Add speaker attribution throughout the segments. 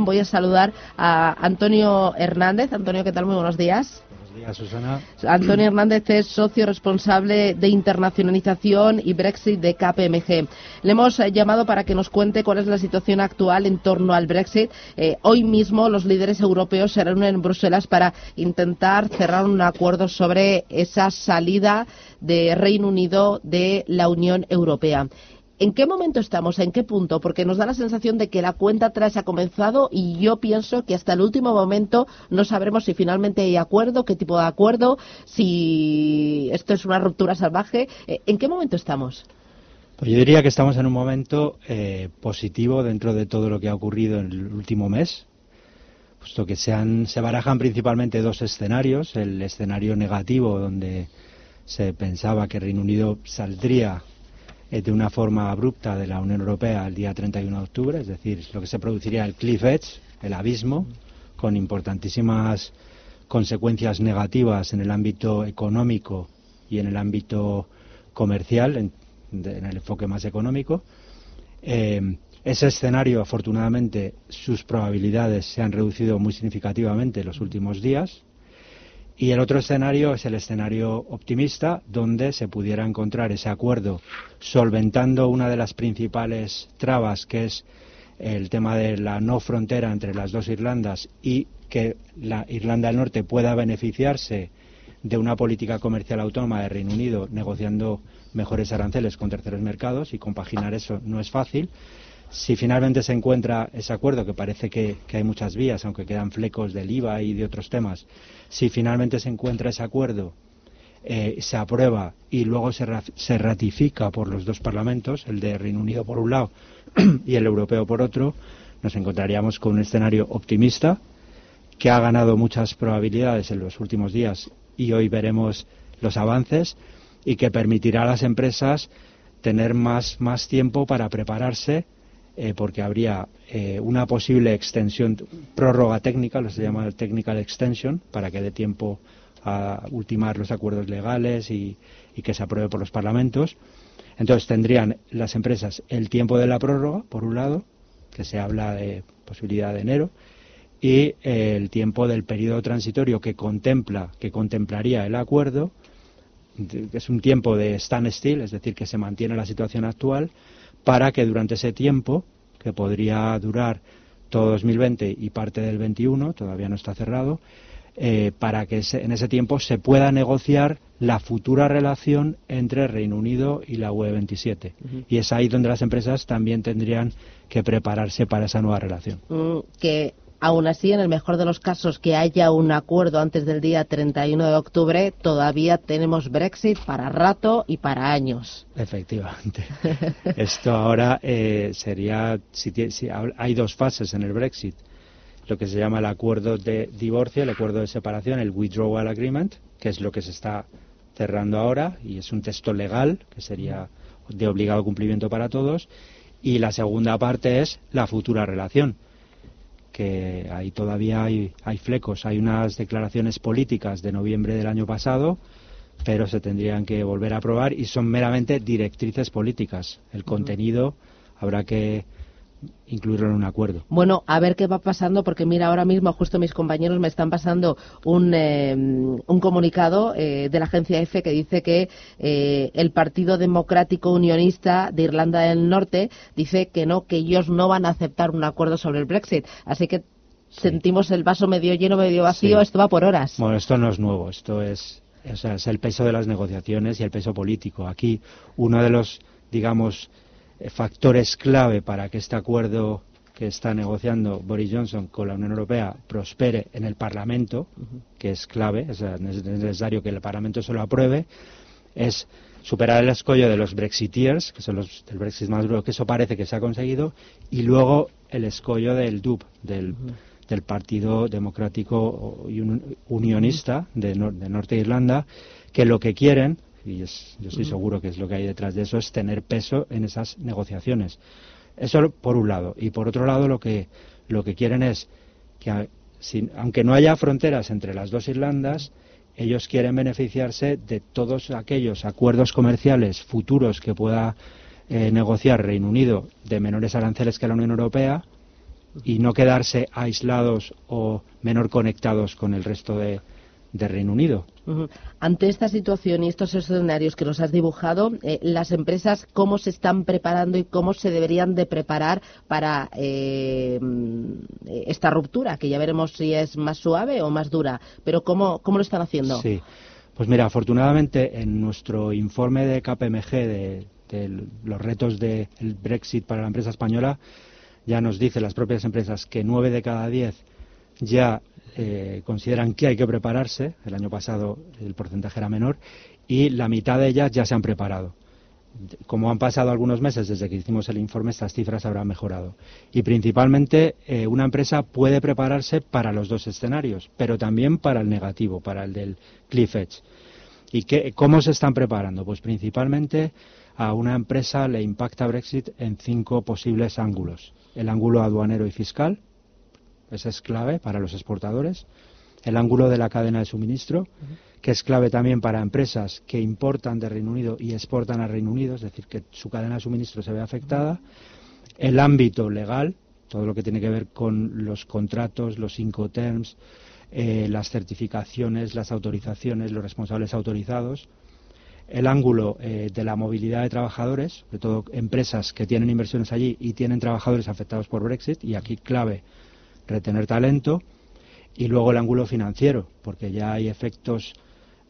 Speaker 1: Voy a saludar a Antonio Hernández. Antonio, ¿qué tal? Muy buenos días.
Speaker 2: Buenos días, Susana.
Speaker 1: Antonio Hernández es socio responsable de internacionalización y Brexit de KPMG. Le hemos eh, llamado para que nos cuente cuál es la situación actual en torno al Brexit. Eh, hoy mismo los líderes europeos se reúnen en Bruselas para intentar cerrar un acuerdo sobre esa salida de Reino Unido de la Unión Europea. ¿En qué momento estamos? ¿En qué punto? Porque nos da la sensación de que la cuenta atrás ha comenzado y yo pienso que hasta el último momento no sabremos si finalmente hay acuerdo, qué tipo de acuerdo, si esto es una ruptura salvaje. Eh, ¿En qué momento estamos?
Speaker 2: Pues yo diría que estamos en un momento eh, positivo dentro de todo lo que ha ocurrido en el último mes, puesto que se, se barajan principalmente dos escenarios. El escenario negativo, donde se pensaba que Reino Unido saldría de una forma abrupta de la Unión Europea el día 31 de octubre, es decir, lo que se produciría el cliff edge, el abismo, con importantísimas consecuencias negativas en el ámbito económico y en el ámbito comercial, en, el enfoque más económico. Eh, ese escenario, afortunadamente, sus probabilidades se han reducido muy significativamente en los últimos días. Y el otro escenario es el escenario optimista, donde se pudiera encontrar ese acuerdo solventando una de las principales trabas, que es el tema de la no frontera entre las dos Irlandas y que la Irlanda del Norte pueda beneficiarse de una política comercial autónoma de Reino Unido negociando mejores aranceles con terceros mercados y compaginar eso no es fácil. Si finalmente se encuentra ese acuerdo, que parece que, hay muchas vías, aunque quedan flecos del IVA y de otros temas, si finalmente se encuentra ese acuerdo, eh, se aprueba y luego se, se, ratifica por los dos parlamentos, el de Reino Unido por un lado y el europeo por otro, nos encontraríamos con un escenario optimista que ha ganado muchas probabilidades en los últimos días y hoy veremos los avances y que permitirá a las empresas tener más, más tiempo para prepararse eh, porque habría eh, una posible extensión, prórroga técnica, lo se llama technical extension, para que dé tiempo a ultimar los acuerdos legales y, que se apruebe por los parlamentos. Entonces tendrían las empresas el tiempo de la prórroga, por un lado, que se habla de posibilidad de enero, y eh, el tiempo del periodo transitorio que contempla, que contemplaría el acuerdo, que es un tiempo de standstill, es decir, que se mantiene la situación actual, para que durante ese tiempo, que podría durar todo 2020 y parte del 21, todavía no está cerrado, eh, para que en ese tiempo se pueda negociar la futura relación entre Reino Unido y la UE 27. Y es ahí donde las empresas también tendrían que prepararse para esa nueva relación.
Speaker 1: Mm, que Aún así, en el mejor de los casos que haya un acuerdo antes del día 31 de octubre, todavía tenemos Brexit para rato y para años.
Speaker 2: Efectivamente. Esto ahora eh, sería, si, hay dos fases en el Brexit, lo que se llama el acuerdo de divorcio, el acuerdo de separación, el withdrawal agreement, que es lo que se está cerrando ahora y es un texto legal que sería de obligado cumplimiento para todos. Y la segunda parte es la futura relación que ahí todavía hay, hay flecos. Hay unas declaraciones políticas de noviembre del año pasado, pero se tendrían que volver a aprobar y son meramente directrices políticas. El contenido habrá que incluirlo en un acuerdo.
Speaker 1: Bueno, a ver qué va pasando, porque mira, ahora mismo justo mis compañeros me están pasando un, eh, un comunicado eh, de la agencia EFE que dice que eh, el Partido Democrático Unionista de Irlanda del Norte dice que no, que ellos no van a aceptar un acuerdo sobre el Brexit. Así que sentimos el vaso medio lleno, medio vacío, esto va por horas.
Speaker 2: Bueno, esto no es nuevo, esto es, es el peso de las negociaciones y el peso político. Aquí uno de los, digamos, factores clave para que este acuerdo que está negociando Boris Johnson con la Unión Europea prospere en el Parlamento, que es clave, es necesario que el Parlamento se lo apruebe, es superar el escollo de los Brexiteers, que son los del Brexit más duro, que eso parece que se ha conseguido, y luego el escollo del DUP, del, del Partido Democrático Unionista de, Norte de Irlanda, que lo que quieren, y yo estoy seguro que es lo que hay detrás de eso, es tener peso en esas negociaciones. Eso por un lado. Y por otro lado, lo que, lo que quieren es que, aunque no haya fronteras entre las dos Irlandas, ellos quieren beneficiarse de todos aquellos acuerdos comerciales futuros que pueda eh, negociar Reino Unido de menores aranceles que la Unión Europea y no quedarse aislados o menor conectados con el resto de, Reino Unido.
Speaker 1: Ante esta situación y estos escenarios que nos has dibujado, eh, las empresas cómo se están preparando y cómo se deberían de preparar para eh, esta ruptura, que ya veremos si es más suave o más dura, pero cómo, cómo lo están haciendo.
Speaker 2: Sí, pues mira, afortunadamente en nuestro informe de KPMG de, los retos del Brexit para la empresa española, ya nos dicen las propias empresas que nueve de cada diez ya eh, consideran que hay que prepararse. El año pasado el porcentaje era menor y la mitad de ellas ya se han preparado. Como han pasado algunos meses desde que hicimos el informe, estas cifras habrán mejorado. Y principalmente eh, una empresa puede prepararse para los dos escenarios, pero también para el negativo, para el del cliff edge. ¿Y qué, cómo se están preparando? Pues principalmente a una empresa le impacta Brexit en cinco posibles ángulos el ángulo aduanero y fiscal, ese es clave para los exportadores, el ángulo de la cadena de suministro, que es clave también para empresas que importan de Reino Unido y exportan a Reino Unido, es decir, que su cadena de suministro se ve afectada, el ámbito legal, todo lo que tiene que ver con los contratos, los incoterms, eh, las certificaciones, las autorizaciones, los responsables autorizados, el ángulo eh, de la movilidad de trabajadores, sobre todo empresas que tienen inversiones allí y tienen trabajadores afectados por Brexit, y aquí clave retener talento, y luego el ángulo financiero, porque ya hay efectos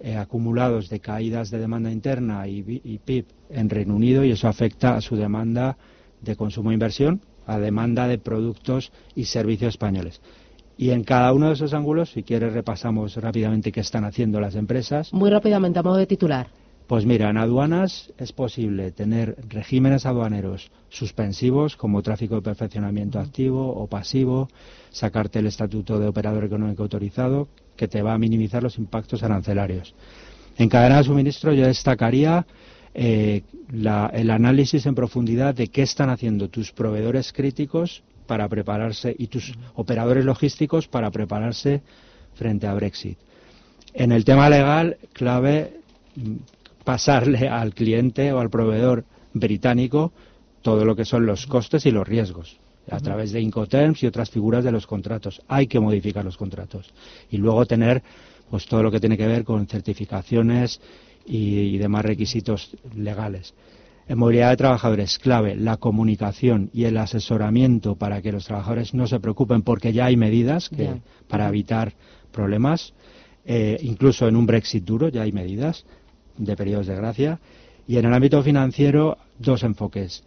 Speaker 2: eh, acumulados de caídas de demanda interna y, PIB en Reino Unido y eso afecta a su demanda de consumo e inversión, a demanda de productos y servicios españoles. Y en cada uno de esos ángulos, si quieres, repasamos rápidamente qué están haciendo las empresas.
Speaker 1: Muy rápidamente, a modo de titular.
Speaker 2: Pues mira, en aduanas es posible tener regímenes aduaneros suspensivos como tráfico de perfeccionamiento activo o pasivo, sacarte el estatuto de operador económico autorizado, que te va a minimizar los impactos arancelarios. En cadena de suministro yo destacaría eh, el análisis en profundidad de qué están haciendo tus proveedores críticos para prepararse y tus operadores logísticos para prepararse frente a Brexit. En el tema legal, clave pasarle al cliente o al proveedor británico todo lo que son los costes y los riesgos a través de Incoterms y otras figuras de los contratos. Hay que modificar los contratos y luego tener pues todo lo que tiene que ver con certificaciones y, demás requisitos legales. En movilidad de trabajadores, clave la comunicación y el asesoramiento para que los trabajadores no se preocupen porque ya hay medidas que, para evitar problemas. Eh, incluso en un Brexit duro ya hay medidas de periodos de gracia. Y en el ámbito financiero, dos enfoques.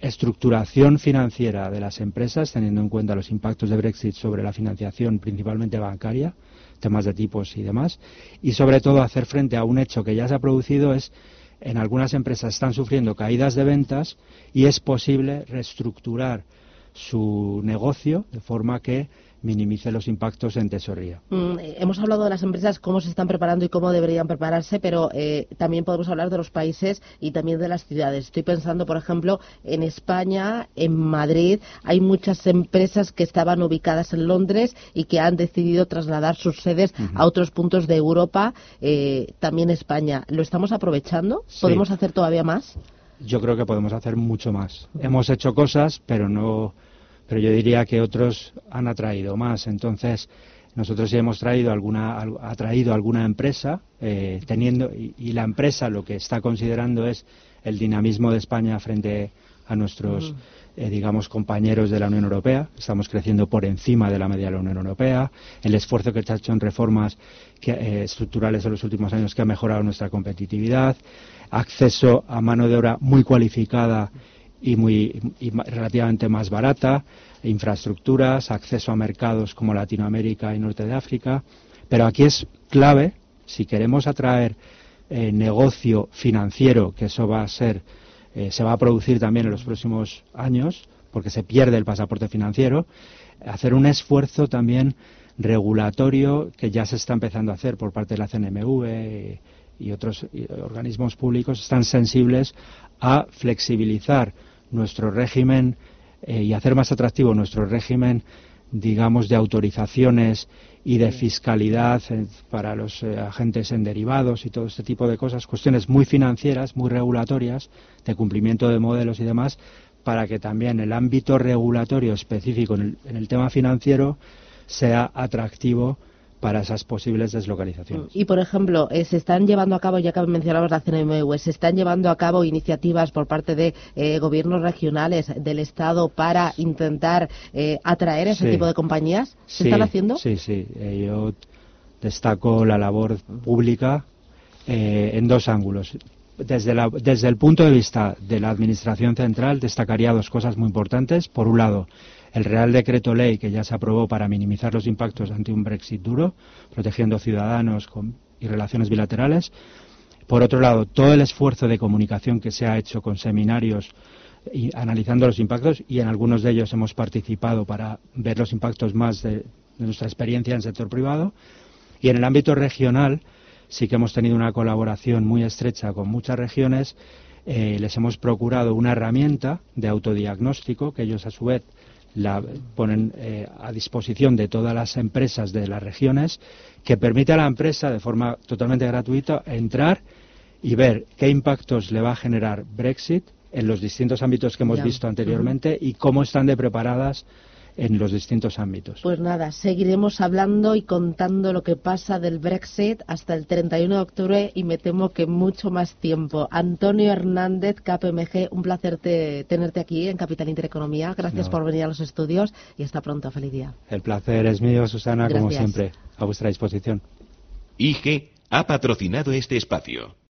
Speaker 2: Estructuración financiera de las empresas, teniendo en cuenta los impactos de Brexit sobre la financiación principalmente bancaria, temas de tipos y demás. Y sobre todo hacer frente a un hecho que ya se ha producido es en algunas empresas están sufriendo caídas de ventas y es posible reestructurar su negocio de forma que minimice los impactos en tesorería.
Speaker 1: Mm, eh, hemos hablado de las empresas, cómo se están preparando y cómo deberían prepararse, pero eh, también podemos hablar de los países y también de las ciudades. Estoy pensando, por ejemplo, en España, en Madrid, hay muchas empresas que estaban ubicadas en Londres y que han decidido trasladar sus sedes a otros puntos de Europa, eh, también España. ¿Lo estamos aprovechando? ¿Podemos hacer todavía más?
Speaker 2: Yo creo que podemos hacer mucho más. Hemos hecho cosas, pero no pero yo diría que otros han atraído más. Entonces, nosotros ya hemos traído alguna, ha traído alguna empresa, eh, teniendo, y, la empresa lo que está considerando es el dinamismo de España frente a nuestros, eh, digamos, compañeros de la Unión Europea. Estamos creciendo por encima de la media de la Unión Europea. El esfuerzo que se ha hecho en reformas eh, estructurales en los últimos años que ha mejorado nuestra competitividad. Acceso a mano de obra muy cualificada y, muy, relativamente más barata, infraestructuras, acceso a mercados como Latinoamérica y Norte de África. Pero aquí es clave, si queremos atraer eh, negocio financiero, que eso va a ser, eh, se va a producir también en los próximos años, porque se pierde el pasaporte financiero, hacer un esfuerzo también regulatorio que ya se está empezando a hacer por parte de la CNMV y otros organismos públicos están sensibles a flexibilizar nuestro régimen eh, y hacer más atractivo nuestro régimen, digamos, de autorizaciones y de fiscalidad eh, para los eh, agentes en derivados y todo este tipo de cosas, cuestiones muy financieras, muy regulatorias, de cumplimiento de modelos y demás, para que también el ámbito regulatorio específico en el tema financiero sea atractivo para esas posibles deslocalizaciones.
Speaker 1: Y, por ejemplo, eh, se están llevando a cabo, ya que mencionamos la CNMV, se están llevando a cabo iniciativas por parte de eh, gobiernos regionales del Estado para intentar eh, atraer ese tipo de compañías. ¿Se están haciendo?
Speaker 2: Sí, sí. yo destaco la labor pública en dos ángulos. Desde, la, desde el punto de vista de la Administración Central, destacaría dos cosas muy importantes. Por un lado, el Real Decreto Ley que ya se aprobó para minimizar los impactos ante un Brexit duro, protegiendo ciudadanos y relaciones bilaterales. Por otro lado, todo el esfuerzo de comunicación que se ha hecho con seminarios analizando los impactos, y en algunos de ellos hemos participado para ver los impactos más de, nuestra experiencia en el sector privado. Y en el ámbito regional sí que hemos tenido una colaboración muy estrecha con muchas regiones. Eh, les hemos procurado una herramienta de autodiagnóstico que ellos a su vez la ponen eh, a disposición de todas las empresas de las regiones que permite a la empresa de forma totalmente gratuita entrar y ver qué impactos le va a generar Brexit en los distintos ámbitos que hemos visto anteriormente y cómo están de preparadas en los distintos ámbitos.
Speaker 1: Pues nada, seguiremos hablando y contando lo que pasa del Brexit hasta el 31 de octubre y me temo que mucho más tiempo. Antonio Hernández, KPMG, un placer tenerte aquí en Capital Intereconomía. Gracias por venir a los estudios y hasta pronto. Feliz día.
Speaker 2: El placer es mío, Susana, como siempre, a vuestra disposición.
Speaker 3: IG ha patrocinado este espacio.